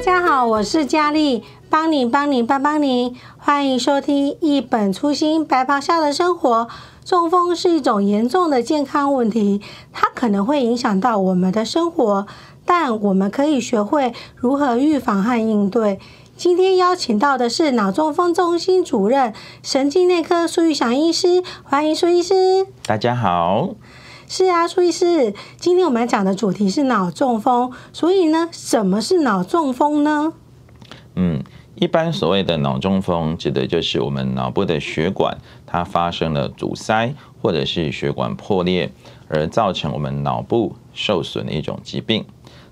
大家好，我是佳丽，帮你帮你帮帮你，欢迎收听一本初心白袍下的生活。中风是一种严重的健康问题，它可能会影响到我们的生活，但我们可以学会如何预防和应对。今天邀请到的是脑中风中心主任、神经内科苏玉祥医师，欢迎苏医师。大家好。是啊，苏医师，今天我们讲的主题是脑中风，所以呢，什么是脑中风呢？嗯，一般所谓的脑中风，指的就是我们脑部的血管它发生了阻塞，或者是血管破裂，而造成我们脑部受损的一种疾病。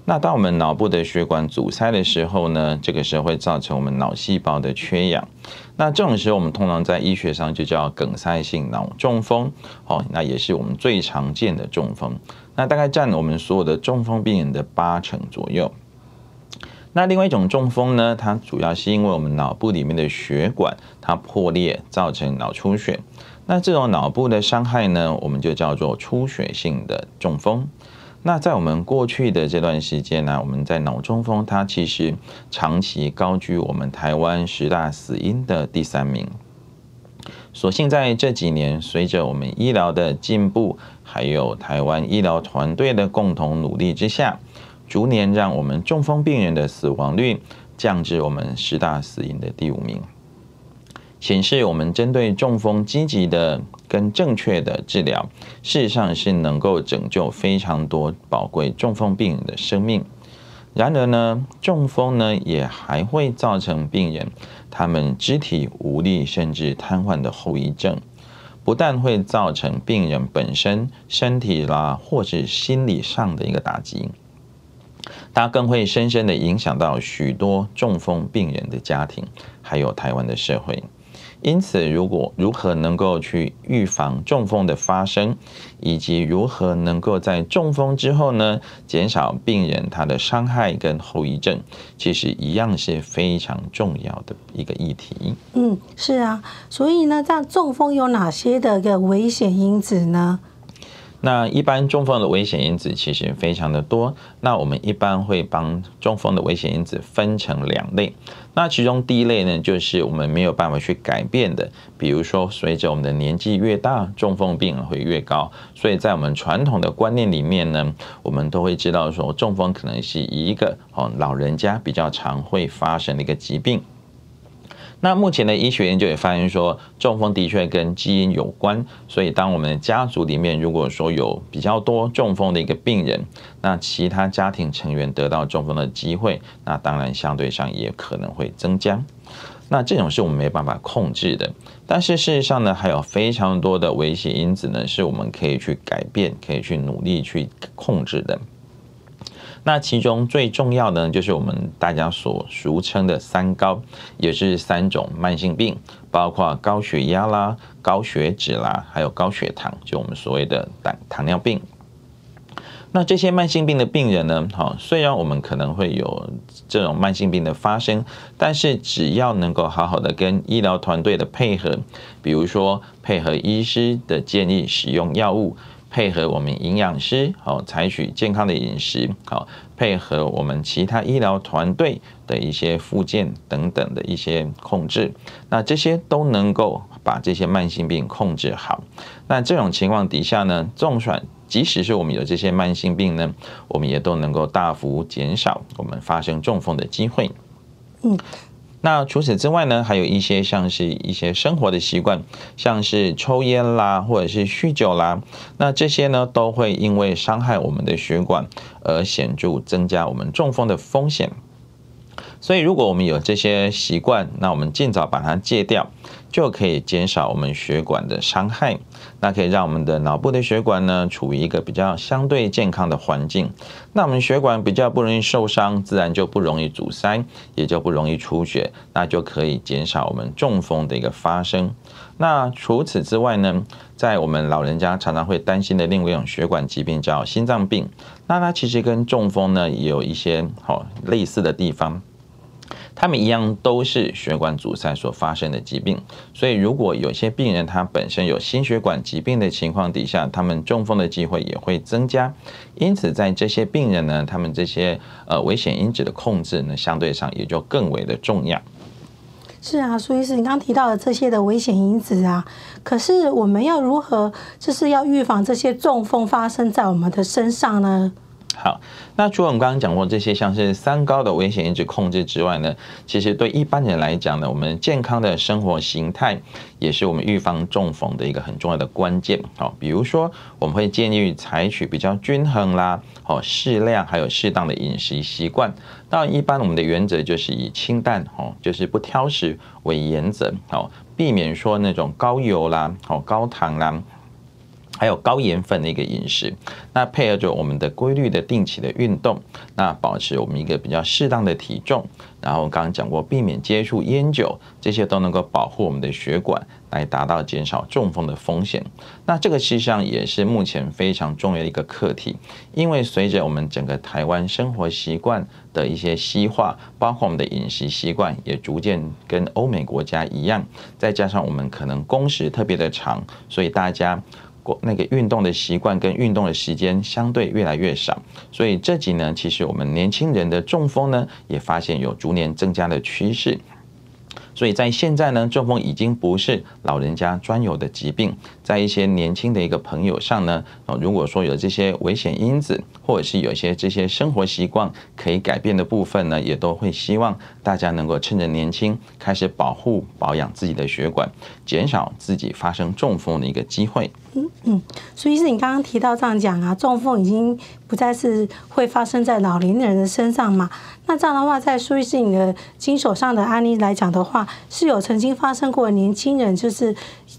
那当我们脑部的血管阻塞的时候呢，这个时候会造成我们脑细胞的缺氧。那这种时候，我们通常在医学上就叫梗塞性脑中风。哦，那也是我们最常见的中风。那大概占我们所有的中风病人的八成左右。那另外一种中风呢，它主要是因为我们脑部里面的血管它破裂，造成脑出血。那这种脑部的伤害呢，我们就叫做出血性的中风。那在我们过去的这段时间呢，我们在脑中风，它其实长期高居我们台湾十大死因的第三名。所幸在这几年，随着我们医疗的进步，还有台湾医疗团队的共同努力之下，逐年让我们中风病人的死亡率降至我们十大死因的第五名。显示我们针对中风积极的跟正确的治疗，事实上是能够拯救非常多宝贵中风病人的生命。然而呢，中风呢也还会造成病人他们肢体无力甚至瘫痪的后遗症，不但会造成病人本身身体啦或是心理上的一个打击，它更会深深的影响到许多中风病人的家庭，还有台湾的社会。因此，如果如何能够去预防中风的发生，以及如何能够在中风之后呢，减少病人他的伤害跟后遗症，其实一样是非常重要的一个议题。嗯，是啊，所以呢，在中风有哪些的个危险因子呢？那一般中风的危险因子其实非常的多，那我们一般会帮中风的危险因子分成两类。那其中第一类呢，就是我们没有办法去改变的，比如说随着我们的年纪越大，中风病会越高。所以在我们传统的观念里面呢，我们都会知道说，中风可能是一个哦老人家比较常会发生的一个疾病。那目前的医学研究也发现说，中风的确跟基因有关，所以当我们家族里面如果说有比较多中风的一个病人，那其他家庭成员得到中风的机会，那当然相对上也可能会增加。那这种是我们没办法控制的，但是事实上呢，还有非常多的危险因子呢，是我们可以去改变、可以去努力去控制的。那其中最重要的呢，就是我们大家所俗称的三高，也是三种慢性病，包括高血压啦、高血脂啦，还有高血糖，就我们所谓的胆糖尿病。那这些慢性病的病人呢，好，虽然我们可能会有这种慢性病的发生，但是只要能够好好的跟医疗团队的配合，比如说配合医师的建议使用药物。配合我们营养师，好，采取健康的饮食，好，配合我们其他医疗团队的一些复健等等的一些控制，那这些都能够把这些慢性病控制好。那这种情况底下呢，纵算即使是我们有这些慢性病呢，我们也都能够大幅减少我们发生中风的机会。嗯。那除此之外呢，还有一些像是一些生活的习惯，像是抽烟啦，或者是酗酒啦，那这些呢都会因为伤害我们的血管而显著增加我们中风的风险。所以，如果我们有这些习惯，那我们尽早把它戒掉，就可以减少我们血管的伤害。那可以让我们的脑部的血管呢，处于一个比较相对健康的环境。那我们血管比较不容易受伤，自然就不容易阻塞，也就不容易出血，那就可以减少我们中风的一个发生。那除此之外呢，在我们老人家常常会担心的另外一种血管疾病叫心脏病，那它其实跟中风呢也有一些好类似的地方。他们一样都是血管阻塞所发生的疾病。所以，如果有些病人他本身有心血管疾病的情况底下，他们中风的机会也会增加。因此，在这些病人呢，他们这些呃危险因子的控制呢，相对上也就更为的重要。是啊，苏医师，你刚提到的这些的危险因子啊，可是我们要如何就是要预防这些中风发生在我们的身上呢？好，那除了我们刚刚讲过这些像是三高的危险因子控制之外呢，其实对一般人来讲呢，我们健康的生活形态也是我们预防中风的一个很重要的关键。好，比如说我们会建议采取比较均衡啦，哦适量还有适当的饮食习惯。当然，一般我们的原则就是以清淡哦，就是不挑食为原则，好，避免说那种高油啦，哦高糖啦。还有高盐分的一个饮食，那配合着我们的规律的定期的运动，那保持我们一个比较适当的体重，然后刚刚讲过，避免接触烟酒，这些都能够保护我们的血管，来达到减少中风的风险。那这个事实上也是目前非常重要的一个课题，因为随着我们整个台湾生活习惯的一些西化，包括我们的饮食习惯也逐渐跟欧美国家一样，再加上我们可能工时特别的长，所以大家。那个运动的习惯跟运动的时间相对越来越少，所以这几年其实我们年轻人的中风呢，也发现有逐年增加的趋势。所以在现在呢，中风已经不是老人家专有的疾病，在一些年轻的一个朋友上呢，如果说有这些危险因子，或者是有些这些生活习惯可以改变的部分呢，也都会希望大家能够趁着年轻开始保护保养自己的血管，减少自己发生中风的一个机会。嗯嗯，所以是你刚刚提到这样讲啊，中风已经不再是会发生在老年人的身上嘛？那这样的话，在苏医师你的经手上的案例来讲的话，是有曾经发生过年轻人就是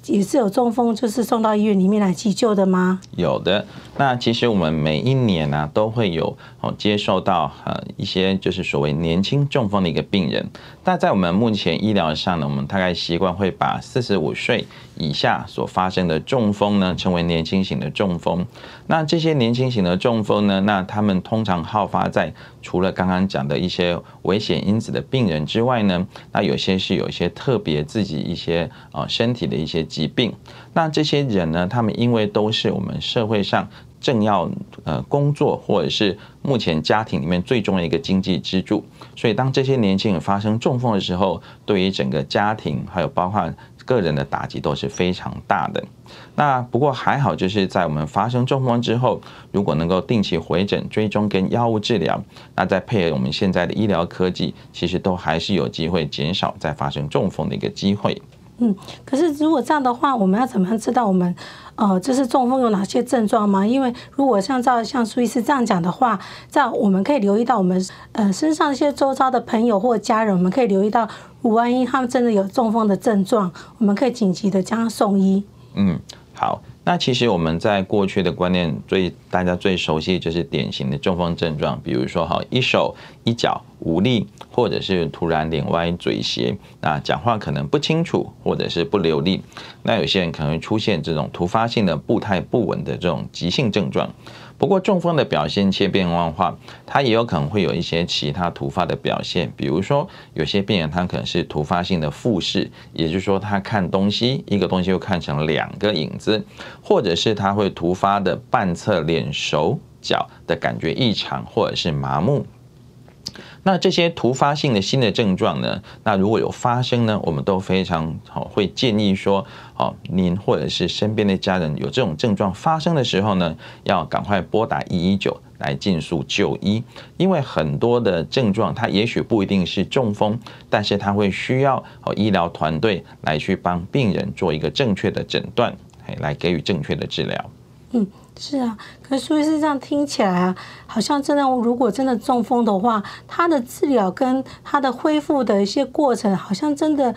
也是有中风，就是送到医院里面来急救的吗？有的。那其实我们每一年呢、都会有哦接受到呃一些就是所谓年轻中风的一个病人。那在我们目前医疗上呢，我们大概习惯会把四十五岁以下所发生的中风呢称为年轻型的中风。那这些年轻型的中风呢，那他们通常好发在除了刚刚讲的一些危险因子的病人之外呢，那有些是有一些特别自己一些呃身体的一些疾病。那这些人呢，他们因为都是我们社会上正要呃工作或者是目前家庭里面最重要的一个经济支柱，所以当这些年轻人发生中风的时候，对于整个家庭还有包括个人的打击都是非常大的。那不过还好，就是在我们发生中风之后，如果能够定期回诊追踪跟药物治疗，那再配合我们现在的医疗科技，其实都还是有机会减少再发生中风的一个机会。嗯，可是如果这样的话，我们要怎么样知道我们呃就是中风有哪些症状吗？因为如果像照像苏医师这样讲的话，这样我们可以留意到我们呃身上一些周遭的朋友或家人，我们可以留意到，万一他们真的有中风的症状，我们可以紧急的将他送医。嗯，好。那其实我们在过去的观念最大家最熟悉就是典型的中风症状，比如说哈一手一脚无力，或者是突然脸歪嘴斜，那讲话可能不清楚，或者是不流利。那有些人可能会出现这种突发性的步态不稳的这种急性症状。不过中风的表现千变万化，它也有可能会有一些其他突发的表现，比如说有些病人他可能是突发性的复视，也就是说他看东西一个东西又看成两个影子，或者是他会突发的半侧脸、手脚的感觉异常，或者是麻木。那这些突发性的新的症状呢？那如果有发生呢，我们都非常好会建议说，哦，您或者是身边的家人有这种症状发生的时候呢，要赶快拨打一一九来尽速就医，因为很多的症状它也许不一定是中风，但是它会需要哦医疗团队来去帮病人做一个正确的诊断，来给予正确的治疗。嗯。是啊，可是苏医师这样听起来啊，好像真的，如果真的中风的话，他的治疗跟他的恢复的一些过程，好像真的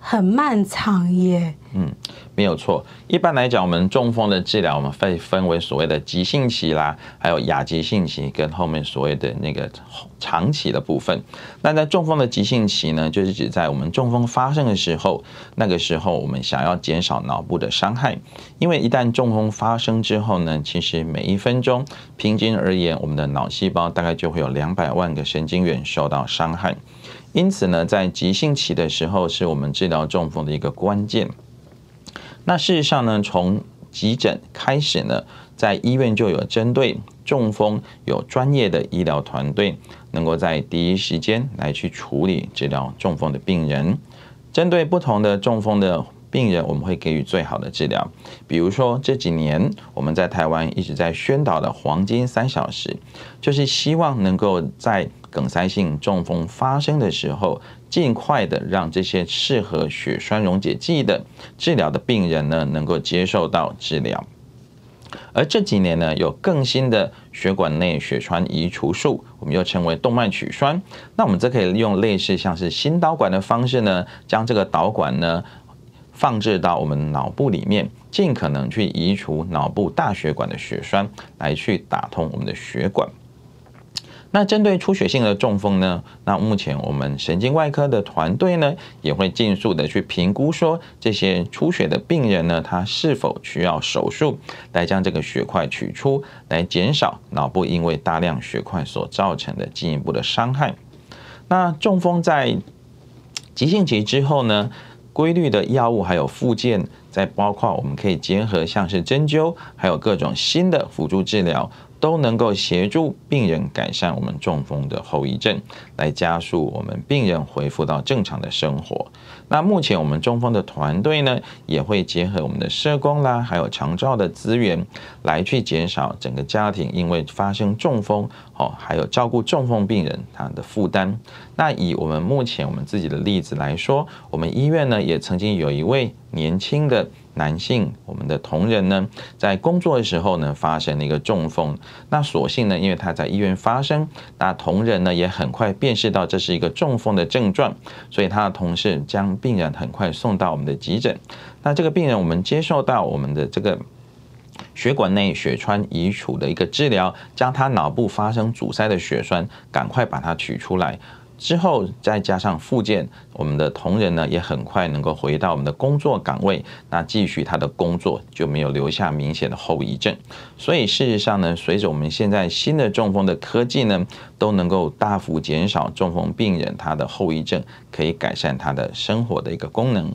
很漫长耶。嗯，没有错。一般来讲，我们中风的治疗，我们会分为所谓的急性期啦，还有亚急性期，跟后面所谓的那个长期的部分。那在中风的急性期呢，就是指在我们中风发生的时候，那个时候我们想要减少脑部的伤害，因为一旦中风发生之后呢，其实每一分钟平均而言，我们的脑细胞大概就会有两百万个神经元受到伤害。因此呢，在急性期的时候，是我们治疗中风的一个关键。那事实上呢，从急诊开始呢，在医院就有针对中风有专业的医疗团队，能够在第一时间来去处理治疗中风的病人。针对不同的中风的病人，我们会给予最好的治疗。比如说这几年我们在台湾一直在宣导的黄金三小时，就是希望能够在梗塞性中风发生的时候，尽快的让这些适合血栓溶解剂的治疗的病人呢，能够接受到治疗。而这几年呢，有更新的血管内血栓移除术，我们又称为动脉取栓。那我们则可以利用类似像是心导管的方式呢，将这个导管呢放置到我们脑部里面，尽可能去移除脑部大血管的血栓，来去打通我们的血管。那针对出血性的中风呢，那目前我们神经外科的团队呢，也会尽速的去评估说，这些出血的病人呢，他是否需要手术来将这个血块取出，来减少脑部因为大量血块所造成的进一步的伤害。那中风在急性期之后呢，规律的药物还有复健，再包括我们可以结合像是针灸，还有各种新的辅助治疗。都能够协助病人改善我们中风的后遗症，来加速我们病人恢复到正常的生活。那目前我们中风的团队呢，也会结合我们的社工啦，还有长照的资源，来去减少整个家庭因为发生中风哦，还有照顾中风病人他的负担。那以我们目前我们自己的例子来说，我们医院呢也曾经有一位年轻的。男性，我们的同仁呢，在工作的时候呢，发生了一个中风。那所幸呢，因为他在医院发生，那同仁呢也很快辨识到这是一个中风的症状，所以他的同事将病人很快送到我们的急诊。那这个病人，我们接受到我们的这个血管内血栓移除的一个治疗，将他脑部发生阻塞的血栓赶快把它取出来。之后再加上复健，我们的同仁呢也很快能够回到我们的工作岗位，那继续他的工作就没有留下明显的后遗症。所以事实上呢，随着我们现在新的中风的科技呢，都能够大幅减少中风病人他的后遗症，可以改善他的生活的一个功能。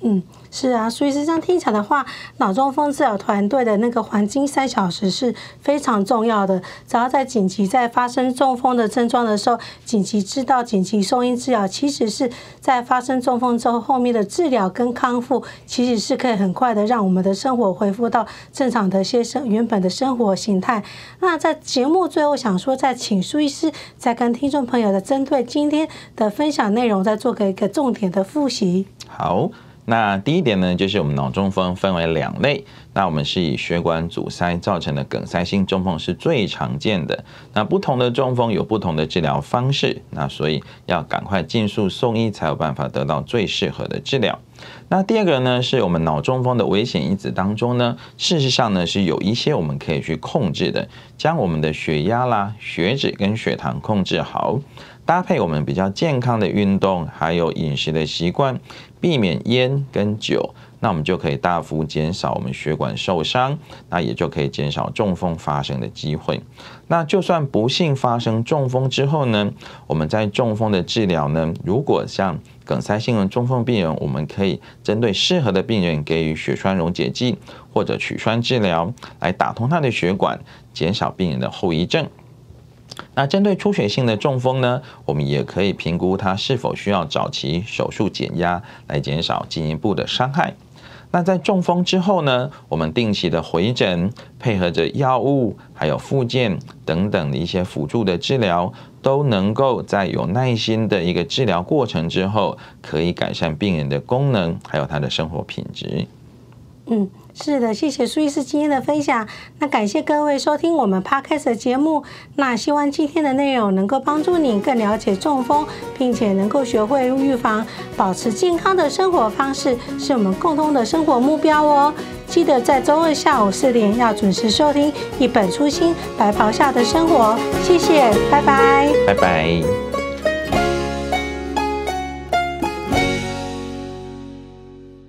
嗯。是啊，所以是这样听起来的话，脑中风治疗团队的那个黄金三小时是非常重要的。只要在紧急在发生中风的症状的时候，紧急知道、紧急送医治疗，其实是在发生中风之后，后面的治疗跟康复，其实是可以很快的让我们的生活恢复到正常的些生原本的生活形态。那在节目最后想说，再请苏医师再跟听众朋友的针对今天的分享内容，再做个一个重点的复习。好。那第一点呢，就是我们脑中风分为两类。那我们是以血管阻塞造成的梗塞性中风是最常见的。那不同的中风有不同的治疗方式，那所以要赶快尽速送医，才有办法得到最适合的治疗。那第二个呢，是我们脑中风的危险因子当中呢，事实上呢是有一些我们可以去控制的，将我们的血压啦、血脂跟血糖控制好。搭配我们比较健康的运动，还有饮食的习惯，避免烟跟酒，那我们就可以大幅减少我们血管受伤，那也就可以减少中风发生的机会。那就算不幸发生中风之后呢，我们在中风的治疗呢，如果像梗塞性中风病人，我们可以针对适合的病人给予血栓溶解剂或者取栓治疗，来打通他的血管，减少病人的后遗症。那针对出血性的中风呢，我们也可以评估他是否需要早期手术减压，来减少进一步的伤害。那在中风之后呢，我们定期的回诊，配合着药物、还有附件等等的一些辅助的治疗，都能够在有耐心的一个治疗过程之后，可以改善病人的功能，还有他的生活品质。嗯。是的，谢谢苏医师今天的分享。那感谢各位收听我们 Podcast 的节目。那希望今天的内容能够帮助你更了解中风，并且能够学会预防、保持健康的生活方式，是我们共同的生活目标哦。记得在周二下午四点要准时收听《一本初心白袍下的生活》。谢谢，拜拜，拜拜。